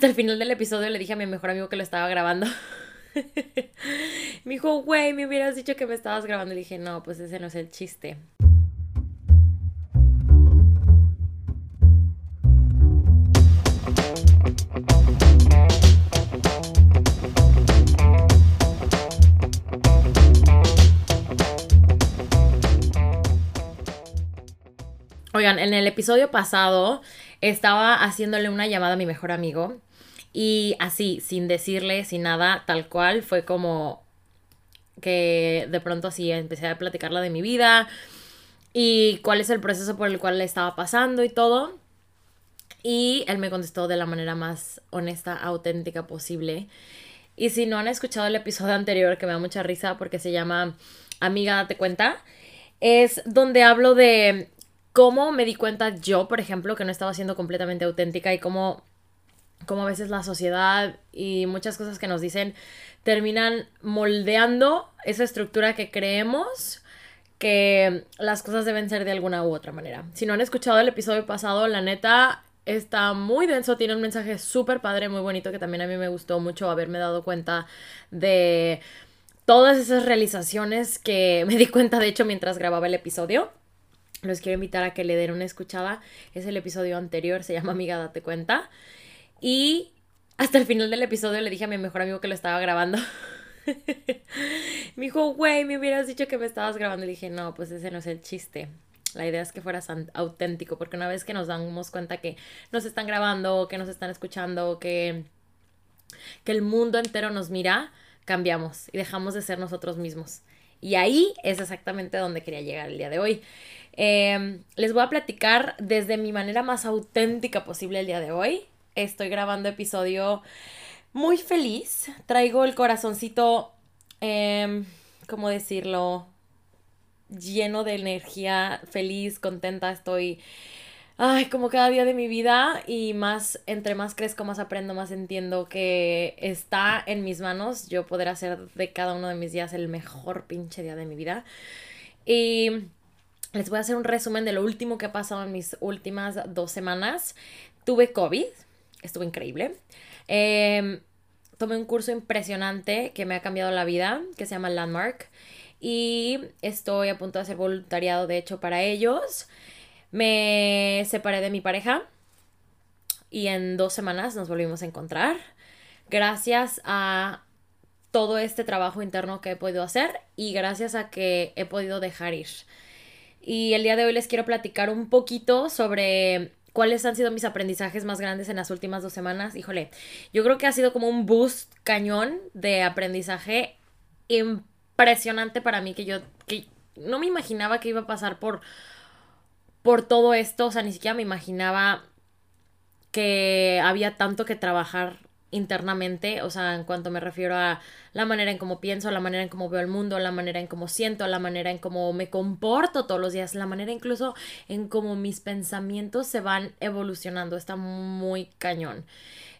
hasta el final del episodio le dije a mi mejor amigo que lo estaba grabando. me dijo, güey, me hubieras dicho que me estabas grabando. Le dije, no, pues ese no es el chiste. Oigan, en el episodio pasado estaba haciéndole una llamada a mi mejor amigo y así, sin decirle, sin nada, tal cual, fue como que de pronto así empecé a platicarla de mi vida y cuál es el proceso por el cual le estaba pasando y todo. Y él me contestó de la manera más honesta, auténtica posible. Y si no han escuchado el episodio anterior, que me da mucha risa porque se llama Amiga, date cuenta, es donde hablo de cómo me di cuenta yo, por ejemplo, que no estaba siendo completamente auténtica y cómo, cómo a veces la sociedad y muchas cosas que nos dicen terminan moldeando esa estructura que creemos que las cosas deben ser de alguna u otra manera. Si no han escuchado el episodio pasado, la neta está muy denso, tiene un mensaje súper padre, muy bonito, que también a mí me gustó mucho haberme dado cuenta de todas esas realizaciones que me di cuenta, de hecho, mientras grababa el episodio. Los quiero invitar a que le den una escuchada. Es el episodio anterior, se llama Amiga, date cuenta. Y hasta el final del episodio le dije a mi mejor amigo que lo estaba grabando. me dijo, güey, me hubieras dicho que me estabas grabando. Le dije, no, pues ese no es el chiste. La idea es que fueras auténtico, porque una vez que nos damos cuenta que nos están grabando, que nos están escuchando, que, que el mundo entero nos mira, cambiamos y dejamos de ser nosotros mismos. Y ahí es exactamente donde quería llegar el día de hoy. Em, les voy a platicar desde mi manera más auténtica posible el día de hoy. Estoy grabando episodio muy feliz. Traigo el corazoncito, eh, ¿cómo decirlo? Lleno de energía, feliz, contenta. Estoy, ay, como cada día de mi vida y más, entre más crezco, más aprendo, más entiendo que está en mis manos yo poder hacer de cada uno de mis días el mejor pinche día de mi vida. Y les voy a hacer un resumen de lo último que ha pasado en mis últimas dos semanas. Tuve COVID, estuvo increíble. Em, tomé un curso impresionante que me ha cambiado la vida, que se llama Landmark. Y estoy a punto de hacer voluntariado, de hecho, para ellos. Me separé de mi pareja y en dos semanas nos volvimos a encontrar. Gracias a todo este trabajo interno que he podido hacer y gracias a que he podido dejar ir. Y el día de hoy les quiero platicar un poquito sobre cuáles han sido mis aprendizajes más grandes en las últimas dos semanas. Híjole, yo creo que ha sido como un boost cañón de aprendizaje impresionante para mí que yo que no me imaginaba que iba a pasar por por todo esto, o sea, ni siquiera me imaginaba que había tanto que trabajar internamente, o sea, en cuanto me refiero a la manera en cómo pienso, la manera en cómo veo el mundo, la manera en cómo siento, la manera en cómo me comporto todos los días, la manera incluso en cómo mis pensamientos se van evolucionando, está muy cañón.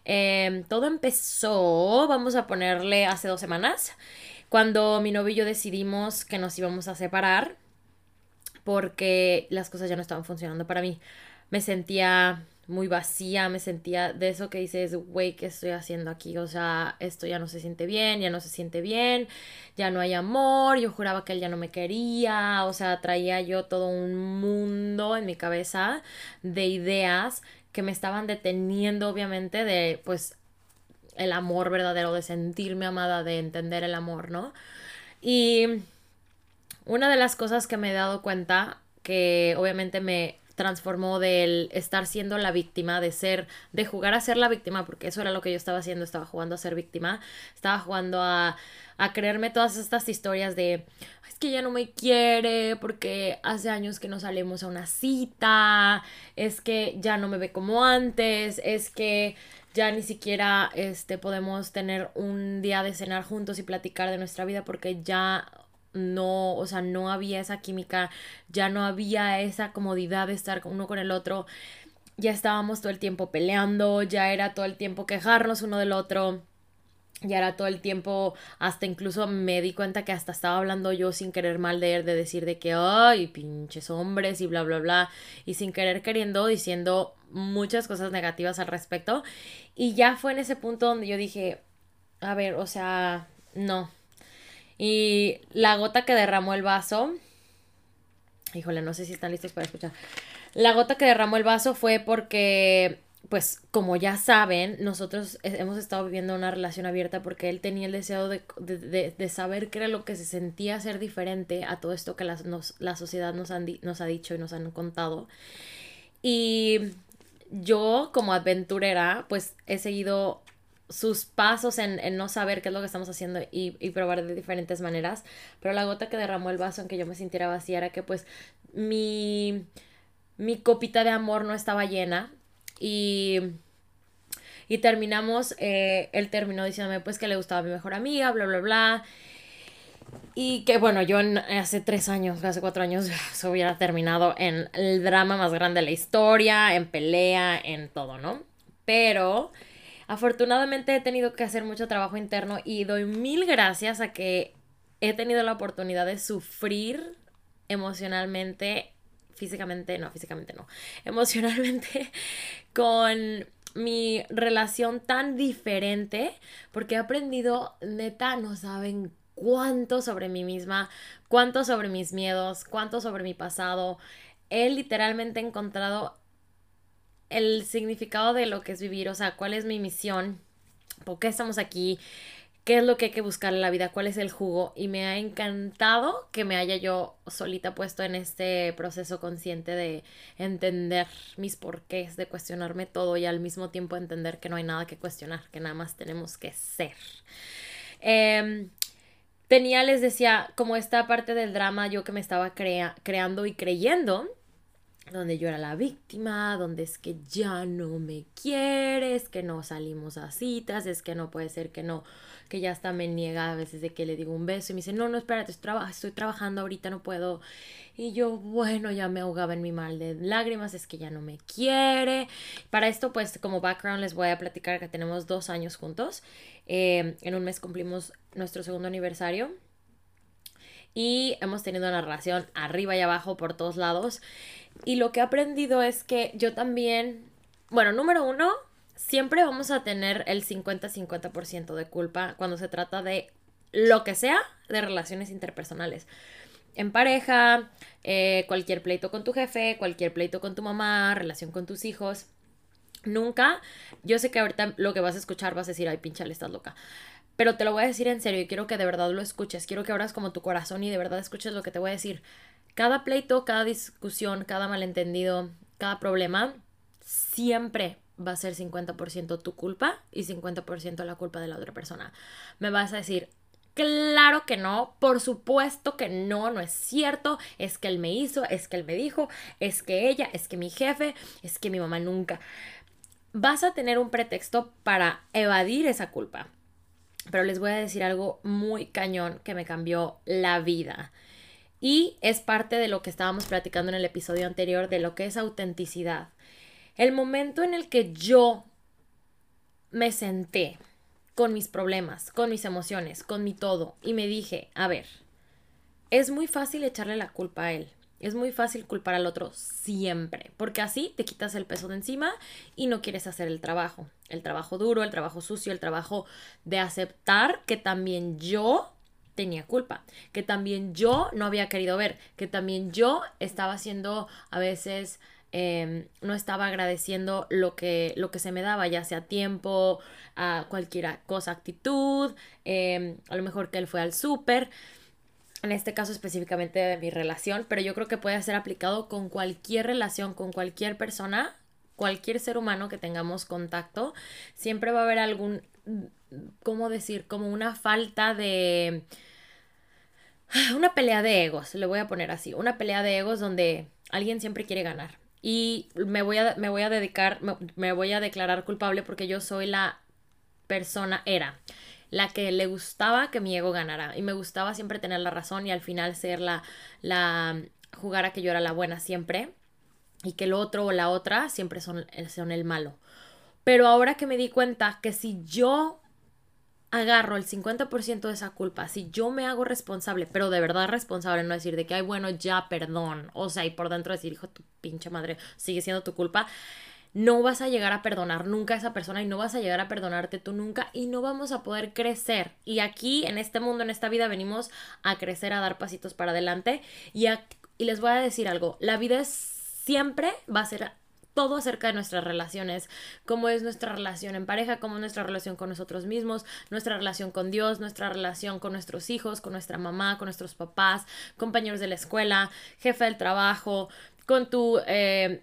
Em, todo empezó, vamos a ponerle hace dos semanas, cuando mi novio y yo decidimos que nos íbamos a separar porque las cosas ya no estaban funcionando para mí. Me sentía muy vacía, me sentía de eso que dices, güey, ¿qué estoy haciendo aquí? O sea, esto ya no se siente bien, ya no se siente bien, ya no hay amor, yo juraba que él ya no me quería, o sea, traía yo todo un mundo en mi cabeza de ideas que me estaban deteniendo, obviamente, de, pues, el amor verdadero, de sentirme amada, de entender el amor, ¿no? Y una de las cosas que me he dado cuenta, que obviamente me transformó del estar siendo la víctima, de ser, de jugar a ser la víctima, porque eso era lo que yo estaba haciendo, estaba jugando a ser víctima, estaba jugando a, a creerme todas estas historias de, es que ya no me quiere porque hace años que no salimos a una cita, es que ya no me ve como antes, es que ya ni siquiera este podemos tener un día de cenar juntos y platicar de nuestra vida porque ya no, o sea, no había esa química, ya no había esa comodidad de estar uno con el otro, ya estábamos todo el tiempo peleando, ya era todo el tiempo quejarnos uno del otro. ya era todo el tiempo, hasta incluso me di cuenta que hasta estaba hablando yo sin querer mal de él, de decir de que, ay, pinches hombres y bla, bla, bla, y sin querer queriendo, diciendo muchas cosas negativas al respecto. Y ya fue en ese punto donde yo dije, a ver, o sea, no. Y la gota que derramó el vaso, híjole, no sé si están listos para escuchar. La gota que derramó el vaso fue porque pues como ya saben, nosotros hemos estado viviendo una relación abierta porque él tenía el deseo de, saber qué era lo que se sentía ser diferente a todo esto que la, la sociedad nos, nos ha dicho y nos han contado. Y yo como aventurera, pues he seguido sus pasos en, no saber qué es lo que estamos haciendo y, probar de diferentes maneras. Pero la gota que derramó el vaso en que yo me sintiera vacía era que pues mi, mi copita de amor no estaba llena y, y terminamos, eh, él terminó diciéndome pues que le gustaba mi mejor amiga, bla, bla, bla. Y que bueno, yo hace tres años, hace cuatro años, se hubiera terminado en el drama más grande de la historia, en pelea, en todo, ¿no? Pero afortunadamente he tenido que hacer mucho trabajo interno y doy mil gracias a que he tenido la oportunidad de sufrir emocionalmente físicamente, no, físicamente no, emocionalmente con mi relación tan diferente porque he aprendido, neta, no saben cuánto sobre mí misma, cuánto sobre mis miedos, cuánto sobre mi pasado. He literalmente encontrado el significado de lo que es vivir, o sea, cuál es mi misión, por qué estamos aquí, qué es lo que hay que buscar en la vida, cuál es el jugo. Y me ha encantado que me haya yo solita puesto en este proceso consciente de entender mis porqués, de cuestionarme todo y al mismo tiempo entender que no hay nada que cuestionar, que nada más tenemos que ser. Em, tenía, les decía, como esta parte del drama yo que me estaba creando y creyendo donde yo era la víctima, donde es que ya no me quieres, que no salimos a citas, es que no puede ser que no que ya hasta me niega a veces de que le digo un beso y me dice, no, no, espérate, estoy, trabajando ahorita, no puedo. Y yo, bueno, ya me ahogaba en mi mal de lágrimas, es que ya no me quiere. Para esto, pues como background les voy a platicar que tenemos dos años juntos. Eh, en un mes cumplimos nuestro segundo aniversario. Y hemos tenido una relación arriba y abajo por todos lados. Y lo que he aprendido es que yo también, bueno, número uno, siempre vamos a tener el 50-50% de culpa cuando se trata de lo que sea de relaciones interpersonales. En pareja, eh, cualquier pleito con tu jefe, cualquier pleito con tu mamá, relación con tus hijos. Nunca, yo sé que ahorita lo que vas a escuchar vas a decir, ay, pinchale, estás loca. Pero te lo voy a decir en serio y quiero que de verdad lo escuches. Quiero que abras como tu corazón y de verdad escuches lo que te voy a decir. Cada pleito, cada discusión, cada malentendido, cada problema, siempre va a ser 50% tu culpa y 50% la culpa de la otra persona. Me vas a decir, claro que no, por supuesto que no, no es cierto, es que él me hizo, es que él me dijo, es que ella, es que mi jefe, es que mi mamá nunca. Vas a tener un pretexto para evadir esa culpa. Pero les voy a decir algo muy cañón que me cambió la vida. Y es parte de lo que estábamos platicando en el episodio anterior de lo que es autenticidad. El momento en el que yo me senté con mis problemas, con mis emociones, con mi todo, y me dije, a ver, es muy fácil echarle la culpa a él. Es muy fácil culpar al otro siempre, porque así te quitas el peso de encima y no quieres hacer el trabajo. El trabajo duro, el trabajo sucio, el trabajo de aceptar que también yo tenía culpa, que también yo no había querido ver, que también yo estaba haciendo a veces Em, no estaba agradeciendo lo que, lo que se me daba, ya sea tiempo, a cualquier cosa, actitud, em, a lo mejor que él fue al súper, en este caso específicamente de mi relación, pero yo creo que puede ser aplicado con cualquier relación, con cualquier persona, cualquier ser humano que tengamos contacto, siempre va a haber algún, ¿cómo decir? Como una falta de... Una pelea de egos, le voy a poner así, una pelea de egos donde alguien siempre quiere ganar y me voy a, me voy a dedicar, me, voy a declarar culpable porque yo soy la persona, era la que le gustaba que mi ego ganara y me gustaba siempre tener la razón y al final ser la, la, jugar a que yo era la buena siempre y que el otro o la otra siempre son, son el malo. Pero ahora que me di cuenta que si yo agarro el 50% de esa culpa, si yo me hago responsable, pero de verdad responsable, no decir de que, ay, bueno, ya, perdón, o sea, y por dentro decir, hijo, tu pinche madre, sigue siendo tu culpa, no vas a llegar a perdonar nunca a esa persona y no vas a llegar a perdonarte tú nunca y no vamos a poder crecer. Y aquí, en este mundo, en esta vida, venimos a crecer, a dar pasitos para adelante y, y les voy a decir algo, la vida siempre va a ser todo acerca de nuestras relaciones, cómo es nuestra relación en pareja, cómo es nuestra relación con nosotros mismos, nuestra relación con Dios, nuestra relación con nuestros hijos, con nuestra mamá, con nuestros papás, compañeros de la escuela, jefe del trabajo, con tu... Eh,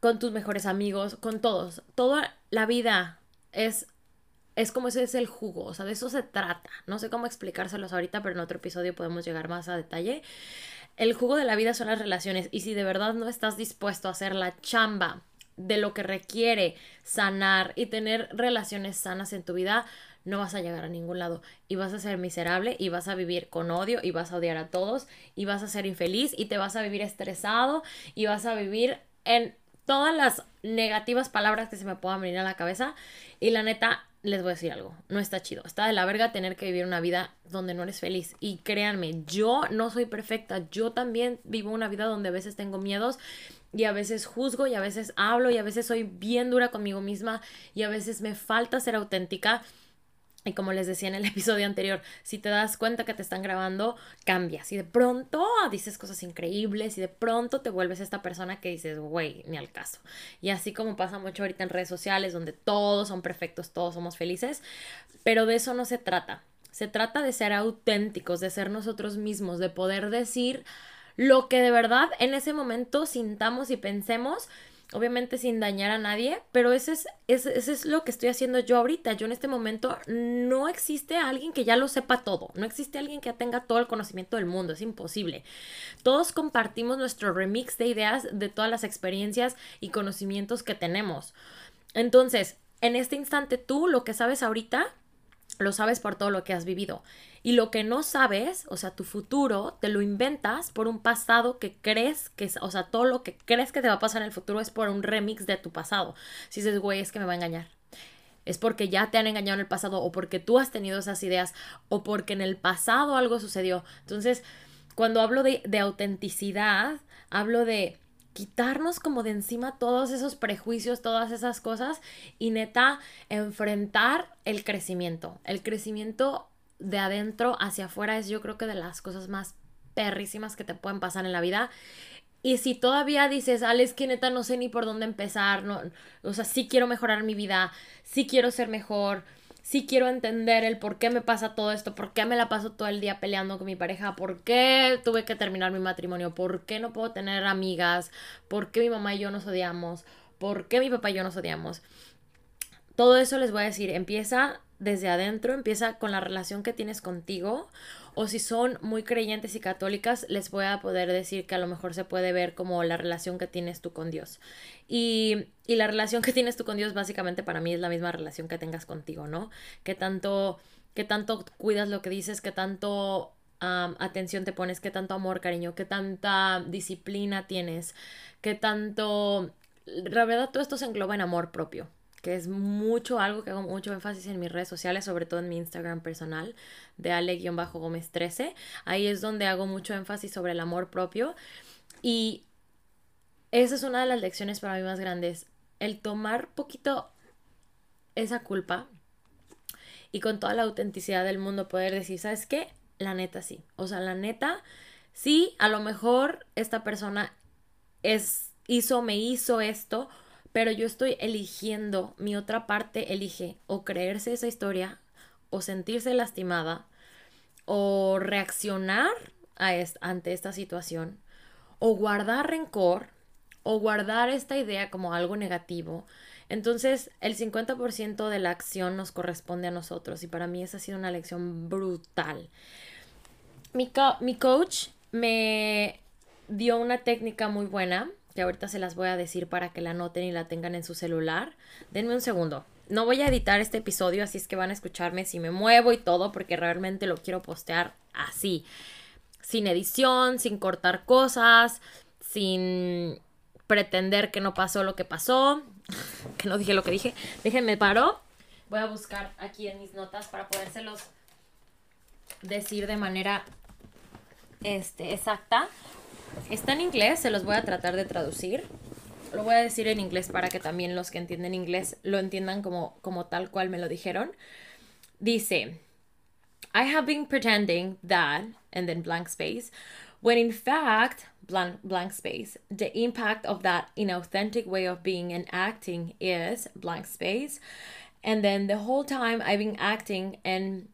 con tus mejores amigos, con todos. Toda la vida es es como ese es el jugo, o sea, de eso se trata. No sé cómo explicárselos ahorita, pero en otro episodio podemos llegar más a detalle. El jugo de la vida son las relaciones y si de verdad no estás dispuesto a hacer la chamba de lo que requiere sanar y tener relaciones sanas en tu vida, no vas a llegar a ningún lado y vas a ser miserable y vas a vivir con odio y vas a odiar a todos y vas a ser infeliz y te vas a vivir estresado y vas a vivir en todas las negativas palabras que se me puedan venir a la cabeza y la neta les voy a decir algo, no está chido. Está de la verga tener que vivir una vida donde no eres feliz. Y créanme, yo no soy perfecta. Yo también vivo una vida donde a veces tengo miedos y a veces juzgo y a veces hablo y a veces soy bien dura conmigo misma y a veces me falta ser auténtica. Y como les decía en el episodio anterior, si te das cuenta que te están grabando, cambias. Y de pronto dices cosas increíbles y de pronto te vuelves esta persona que dices, güey, ni al caso. Y así como pasa mucho ahorita en redes sociales, donde todos son perfectos, todos somos felices. Pero de eso no se trata. Se trata de ser auténticos, de ser nosotros mismos, de poder decir lo que de verdad en ese momento sintamos y pensemos obviamente sin dañar a nadie, pero ese es, ese, es lo que estoy haciendo yo ahorita. Yo en este momento no existe alguien que ya lo sepa todo, no existe alguien que tenga todo el conocimiento del mundo, es imposible. Todos compartimos nuestro remix de ideas de todas las experiencias y conocimientos que tenemos. Entonces, en este instante tú lo que sabes ahorita lo sabes por todo lo que has vivido. Y lo que no sabes, o sea, tu futuro, te lo inventas por un pasado que crees que o sea, todo lo que crees que te va a pasar en el futuro es por un remix de tu pasado. Si dices, güey, es que me va a engañar. Es porque ya te han engañado en el pasado o porque tú has tenido esas ideas o porque en el pasado algo sucedió. Entonces, cuando hablo de, de autenticidad, hablo de quitarnos como de encima todos esos prejuicios, todas esas cosas y neta enfrentar el crecimiento. El crecimiento de adentro hacia afuera es yo creo que de las cosas más perrísimas que te pueden pasar en la vida. Y si todavía dices, Alex, que neta no sé ni por dónde empezar, no, o sea, sí quiero mejorar mi vida, sí quiero ser mejor, sí quiero entender el por qué me pasa todo esto, por qué me la paso todo el día peleando con mi pareja, por qué tuve que terminar mi matrimonio, por qué no puedo tener amigas, por qué mi mamá y yo nos odiamos, por qué mi papá y yo nos odiamos. Todo eso les voy a decir, empieza desde adentro, empieza con la relación que tienes contigo o si son muy creyentes y católicas, les voy a poder decir que a lo mejor se puede ver como la relación que tienes tú con Dios. Y, y la relación que tienes tú con Dios básicamente para mí es la misma relación que tengas contigo, ¿no? Que tanto, que tanto cuidas lo que dices, que tanto atención te pones, que tanto amor, cariño, que tanta disciplina tienes, que tanto... La verdad, todo esto se engloba en amor propio que es mucho algo que hago mucho énfasis en mis redes sociales, sobre todo en mi Instagram personal de ale-gómez 13. Ahí es donde hago mucho énfasis sobre el amor propio y esa es una de las lecciones para mí más grandes, el tomar poquito esa culpa y con toda la autenticidad del mundo poder decir, ¿sabes qué? La neta sí. O sea, la neta, sí, a lo mejor esta persona es, hizo, me hizo esto, pero yo estoy eligiendo, mi otra parte elige o creerse esa historia, o sentirse lastimada, o reaccionar a ante esta situación, o guardar rencor, o guardar esta idea como algo negativo. Entonces, el 50% de la acción nos corresponde a nosotros y para mí esa ha sido una lección brutal. Mi, mi coach me dio una técnica muy buena que ahorita se las voy a decir para que la noten y la tengan en su celular. Denme un segundo. No voy a editar este episodio, así es que van a escucharme si me muevo y todo, porque realmente lo quiero postear así. Sin edición, sin cortar cosas, sin pretender que no pasó lo que pasó, que no dije lo que dije. Déjenme paro, Voy a buscar aquí en mis notas para podérselos decir de manera este, exacta. Está en inglés, se los voy a tratar de traducir. Lo voy a decir en inglés para que también los que entienden inglés lo entiendan como, como tal cual me lo dijeron. Dice, I have been pretending that, and then blank space, when in fact, blank, blank space, the impact of that inauthentic way of being and acting is blank space. And then the whole time I've been acting and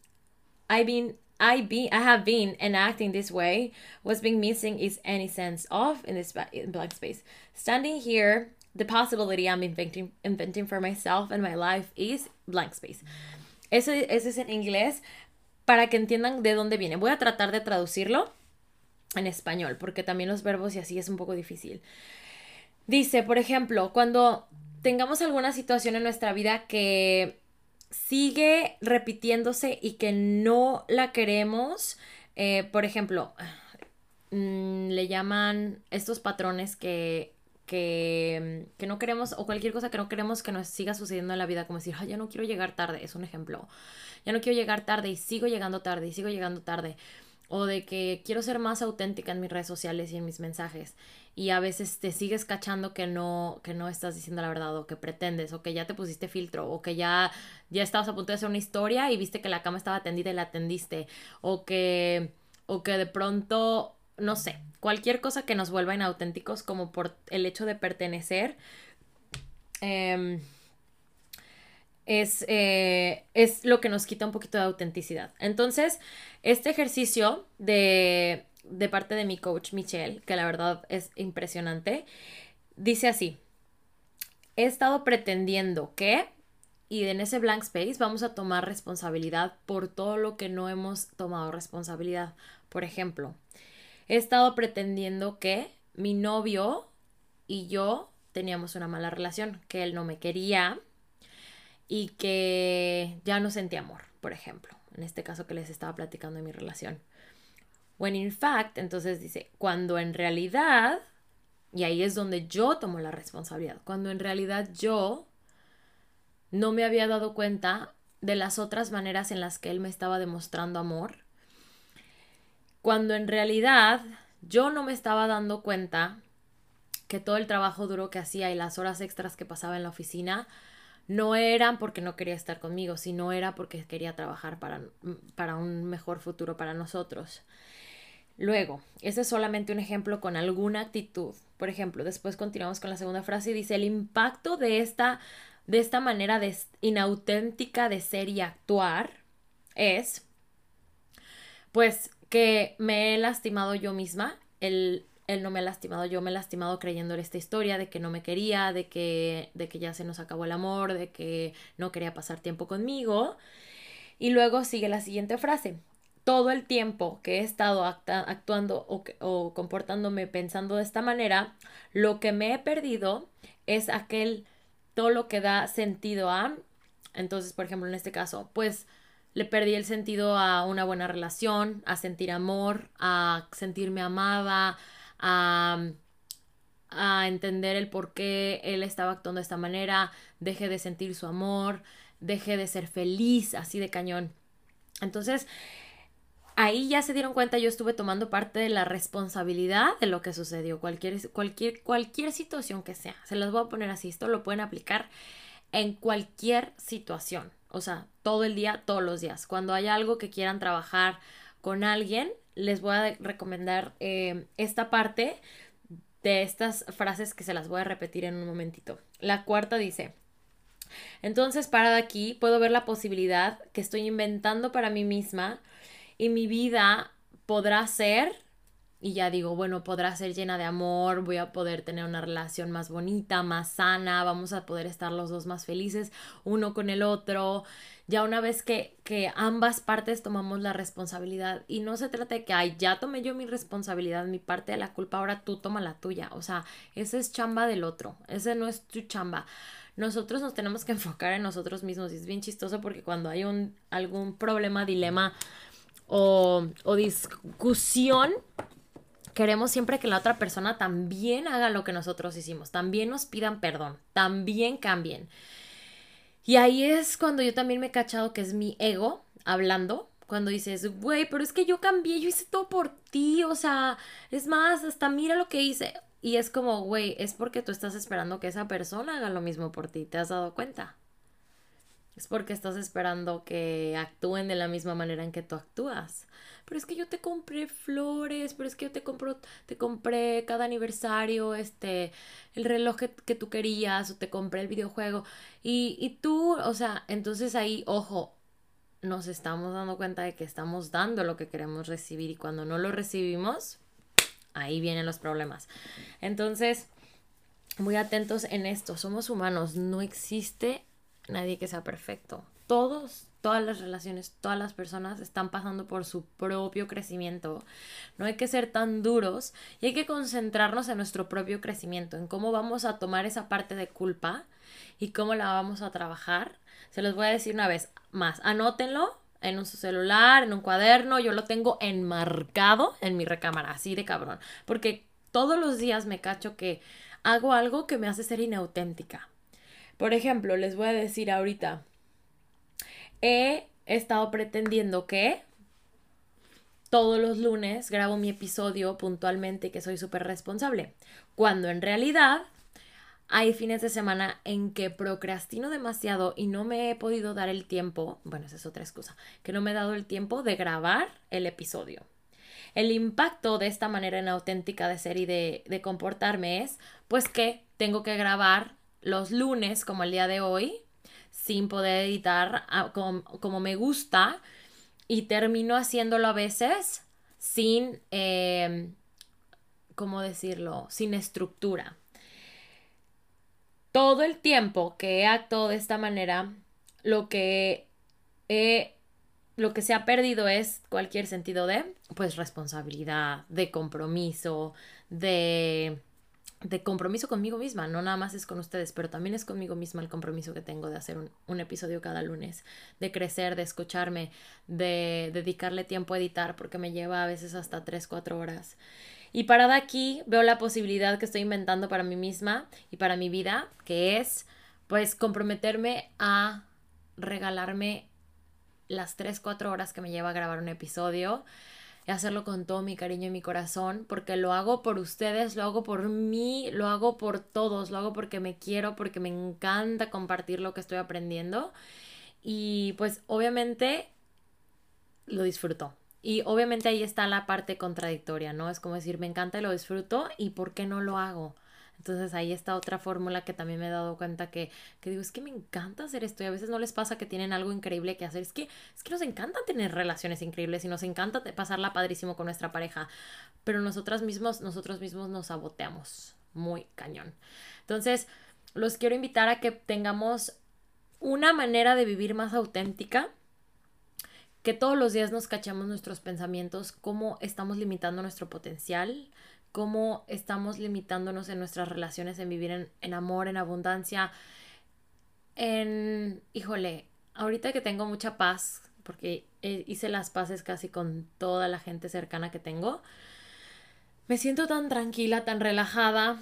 I've been I be I have been enacting this way. What's being missing is any sense of in this blank space. Standing here, the possibility I'm inventing inventing for myself and my life is blank space. Eso, eso es en inglés para que entiendan de dónde viene. Voy a tratar de traducirlo en español porque también los verbos y así es un poco difícil. Dice, por ejemplo, cuando tengamos alguna situación en nuestra vida que sigue repitiéndose y que no la queremos, eh, por ejemplo, mm, le llaman estos patrones que, que, que, no queremos o cualquier cosa que no queremos que nos siga sucediendo en la vida, como decir, ya no quiero llegar tarde, es un ejemplo, ya no quiero llegar tarde y sigo llegando tarde y sigo llegando tarde o de que quiero ser más auténtica en mis redes sociales y en mis mensajes y a veces te sigues cachando que no que no estás diciendo la verdad o que pretendes o que ya te pusiste filtro o que ya ya estabas a punto de hacer una historia y viste que la cama estaba tendida y la atendiste o que o que de pronto no sé, cualquier cosa que nos vuelva inauténticos como por el hecho de pertenecer eh, es, eh, es lo que nos quita un poquito de autenticidad. Entonces, este ejercicio de, de parte de mi coach Michelle, que la verdad es impresionante, dice así, he estado pretendiendo que, y en ese blank space vamos a tomar responsabilidad por todo lo que no hemos tomado responsabilidad. Por ejemplo, he estado pretendiendo que mi novio y yo teníamos una mala relación, que él no me quería, y que ya no sentí amor, por ejemplo, en este caso que les estaba platicando de mi relación. When in fact, entonces dice, cuando en realidad, y ahí es donde yo tomo la responsabilidad, cuando en realidad yo no me había dado cuenta de las otras maneras en las que él me estaba demostrando amor, cuando en realidad yo no me estaba dando cuenta que todo el trabajo duro que hacía y las horas extras que pasaba en la oficina no eran porque no quería estar conmigo, sino era porque quería trabajar para, para un mejor futuro para nosotros. Luego, ese es solamente un ejemplo con alguna actitud. Por ejemplo, después continuamos con la segunda frase y dice, el impacto de esta, de esta manera de, inauténtica de ser y actuar es, pues, que me he lastimado yo misma, el él no me ha lastimado, yo me he lastimado creyendo en esta historia de que no me quería, de que, de que ya se nos acabó el amor, de que no quería pasar tiempo conmigo. Y luego sigue la siguiente frase. Todo el tiempo que he estado actuando o, o comportándome pensando de esta manera, lo que me he perdido es aquel, todo lo que da sentido a, entonces, por ejemplo, en este caso, pues le perdí el sentido a una buena relación, a sentir amor, a sentirme amada, a, entender el por qué él estaba actuando de esta manera, deje de sentir su amor, deje de ser feliz así de cañón. Entonces, ahí ya se dieron cuenta, yo estuve tomando parte de la responsabilidad de lo que sucedió, cualquier, cualquier, cualquier situación que sea. Se los voy a poner así, esto lo pueden aplicar en cualquier situación, o sea, todo el día, todos los días. Cuando haya algo que quieran trabajar con alguien, les voy a recomendar eh, esta parte de estas frases que se las voy a repetir en un momentito. La cuarta dice, entonces para aquí puedo ver la posibilidad que estoy inventando para mí misma y mi vida podrá ser, y ya digo, bueno, podrá ser llena de amor, voy a poder tener una relación más bonita, más sana, vamos a poder estar los dos más felices uno con el otro, ya una vez que, que ambas partes tomamos la responsabilidad y no se trata de que, ay, ya tomé yo mi responsabilidad, mi parte de la culpa, ahora tú toma la tuya. O sea, ese es chamba del otro, ese no es tu chamba. Nosotros nos tenemos que enfocar en nosotros mismos y es bien chistoso porque cuando hay un, algún problema, dilema o, o discusión, queremos siempre que la otra persona también haga lo que nosotros hicimos, también nos pidan perdón, también cambien. Y ahí es cuando yo también me he cachado que es mi ego hablando. Cuando dices, güey, pero es que yo cambié, yo hice todo por ti, o sea, es más, hasta mira lo que hice. Y es como, güey, es porque tú estás esperando que esa persona haga lo mismo por ti, ¿te has dado cuenta? Es porque estás esperando que actúen de la misma manera en que tú actúas. Pero es que yo te compré flores, pero es que yo te compro, te compré cada aniversario, este, el reloj que, tú querías, o te compré el videojuego. Y, y tú, o sea, entonces ahí, ojo, nos estamos dando cuenta de que estamos dando lo que queremos recibir y cuando no lo recibimos, ahí vienen los problemas. Entonces, muy atentos en esto, somos humanos, no existe nadie que sea perfecto. Todos, todas las relaciones, todas las personas están pasando por su propio crecimiento. No hay que ser tan duros y hay que concentrarnos en nuestro propio crecimiento, en cómo vamos a tomar esa parte de culpa y cómo la vamos a trabajar. Se los voy a decir una vez más, anótenlo en un celular, en un cuaderno, yo lo tengo enmarcado en mi recámara, así de cabrón, porque todos los días me cacho que hago algo que me hace ser inauténtica. Por ejemplo, les voy a decir ahorita, he estado pretendiendo que todos los lunes grabo mi episodio puntualmente y que soy súper responsable, cuando en realidad hay fines de semana en que procrastino demasiado y no me he podido dar el tiempo, bueno, esa es otra excusa, que no me he dado el tiempo de grabar el episodio. El impacto de esta manera inauténtica de ser y de, de comportarme es, pues que tengo que grabar los lunes, como el día de hoy, sin poder editar ah, como, me gusta y termino haciéndolo a veces sin, eh, ¿cómo decirlo? Sin estructura. Todo el tiempo que he actuado de esta manera, lo que he, lo que se ha perdido es cualquier sentido de, pues, responsabilidad, de compromiso, de de compromiso conmigo misma, no nada más es con ustedes, pero también es conmigo misma el compromiso que tengo de hacer un, episodio cada lunes, de crecer, de escucharme, de dedicarle tiempo a editar, porque me lleva a veces hasta 3, 4 horas. Y parada aquí veo la posibilidad que estoy inventando para mí misma y para mi vida, que es pues comprometerme a regalarme las 3, 4 horas que me lleva a grabar un episodio y hacerlo con todo mi cariño y mi corazón, porque lo hago por ustedes, lo hago por mí, lo hago por todos, lo hago porque me quiero, porque me encanta compartir lo que estoy aprendiendo y pues obviamente lo disfruto. Y obviamente ahí está la parte contradictoria, ¿no? Es como decir, me encanta y lo disfruto y ¿por qué no lo hago? Entonces ahí está otra fórmula que también me he dado cuenta que, que digo, es que me encanta hacer esto y a veces no les pasa que tienen algo increíble que hacer. Es que, es que nos encanta tener relaciones increíbles y nos encanta pasarla padrísimo con nuestra pareja, pero nosotras mismos, nosotros mismos nos saboteamos muy cañón. Entonces, los quiero invitar a que tengamos una manera de vivir más auténtica que todos los días nos cachemos nuestros pensamientos, cómo estamos limitando nuestro potencial, cómo estamos limitándonos en nuestras relaciones, en vivir en, amor, en abundancia, en, híjole, ahorita que tengo mucha paz, porque hice las paces casi con toda la gente cercana que tengo, me siento tan tranquila, tan relajada,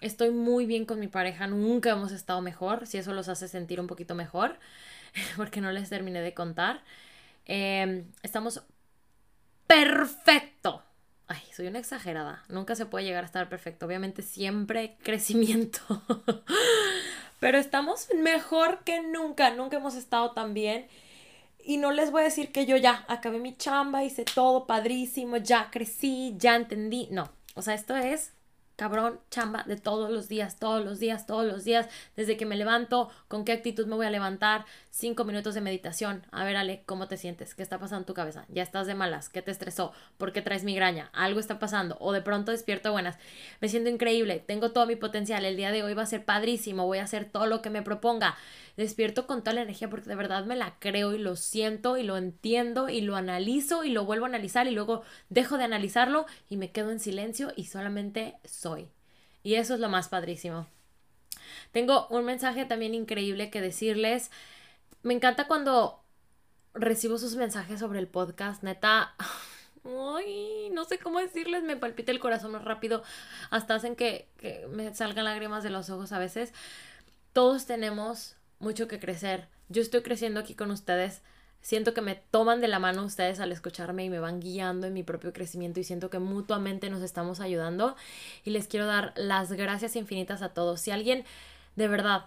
estoy muy bien con mi pareja, nunca hemos estado mejor, si eso los hace sentir un poquito mejor, porque no les terminé de contar. Em, estamos perfecto Ay, soy una exagerada. Nunca se puede llegar a estar perfecto. Obviamente siempre crecimiento. Pero estamos mejor que nunca. Nunca hemos estado tan bien. Y no les voy a decir que yo ya acabé mi chamba, hice todo padrísimo, ya crecí, ya entendí. No. O sea, esto es cabrón, chamba de todos los días, todos los días, todos los días, desde que me levanto, con qué actitud me voy a levantar, cinco minutos de meditación. A ver, Ale, ¿cómo te sientes? ¿Qué está pasando en tu cabeza? ¿Ya estás de malas? ¿Qué te estresó? ¿Por qué traes migraña? Algo está pasando. O de pronto despierto buenas. Me siento increíble, tengo todo mi potencial. El día de hoy va a ser padrísimo, voy a hacer todo lo que me proponga despierto con toda la energía porque de verdad me la creo y lo siento y lo entiendo y lo analizo y lo vuelvo a analizar y luego dejo de analizarlo y me quedo en silencio y solamente Y eso es lo más padrísimo. Tengo un mensaje también increíble que decirles. Me encanta cuando recibo sus mensajes sobre el podcast, neta. Ay, no sé cómo decirles, me palpita el corazón más rápido, hasta hacen que, que me salgan lágrimas de los ojos a veces. Todos tenemos mucho que crecer. Yo estoy creciendo aquí con ustedes. Siento que me toman de la mano ustedes al escucharme y me van guiando en mi propio crecimiento y siento que mutuamente nos estamos ayudando. Y les quiero dar las gracias infinitas a todos. Si alguien de verdad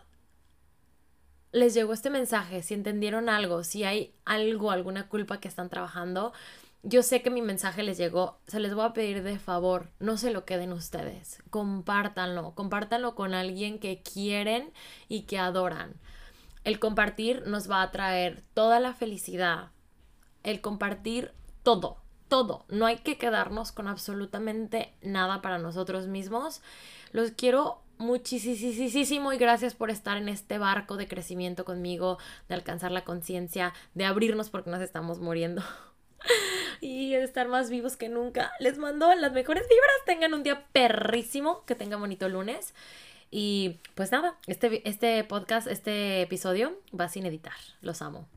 les llegó este mensaje, si entendieron algo, si hay algo, alguna culpa que están trabajando, yo sé que mi mensaje les llegó, se les voy a pedir de favor, no se lo queden ustedes, compártanlo, compártanlo con alguien que quieren y que adoran. El compartir nos va a traer toda la felicidad, el compartir todo, todo, no hay que quedarnos con absolutamente nada para nosotros mismos. Los quiero muchísimo y gracias por estar en este barco de crecimiento conmigo, de alcanzar la conciencia, de abrirnos porque nos estamos muriendo y estar más vivos que nunca. Les mando las mejores vibras, tengan un día perrísimo, que tengan bonito lunes. Y pues nada, este, este podcast, este episodio va sin editar. Los amo.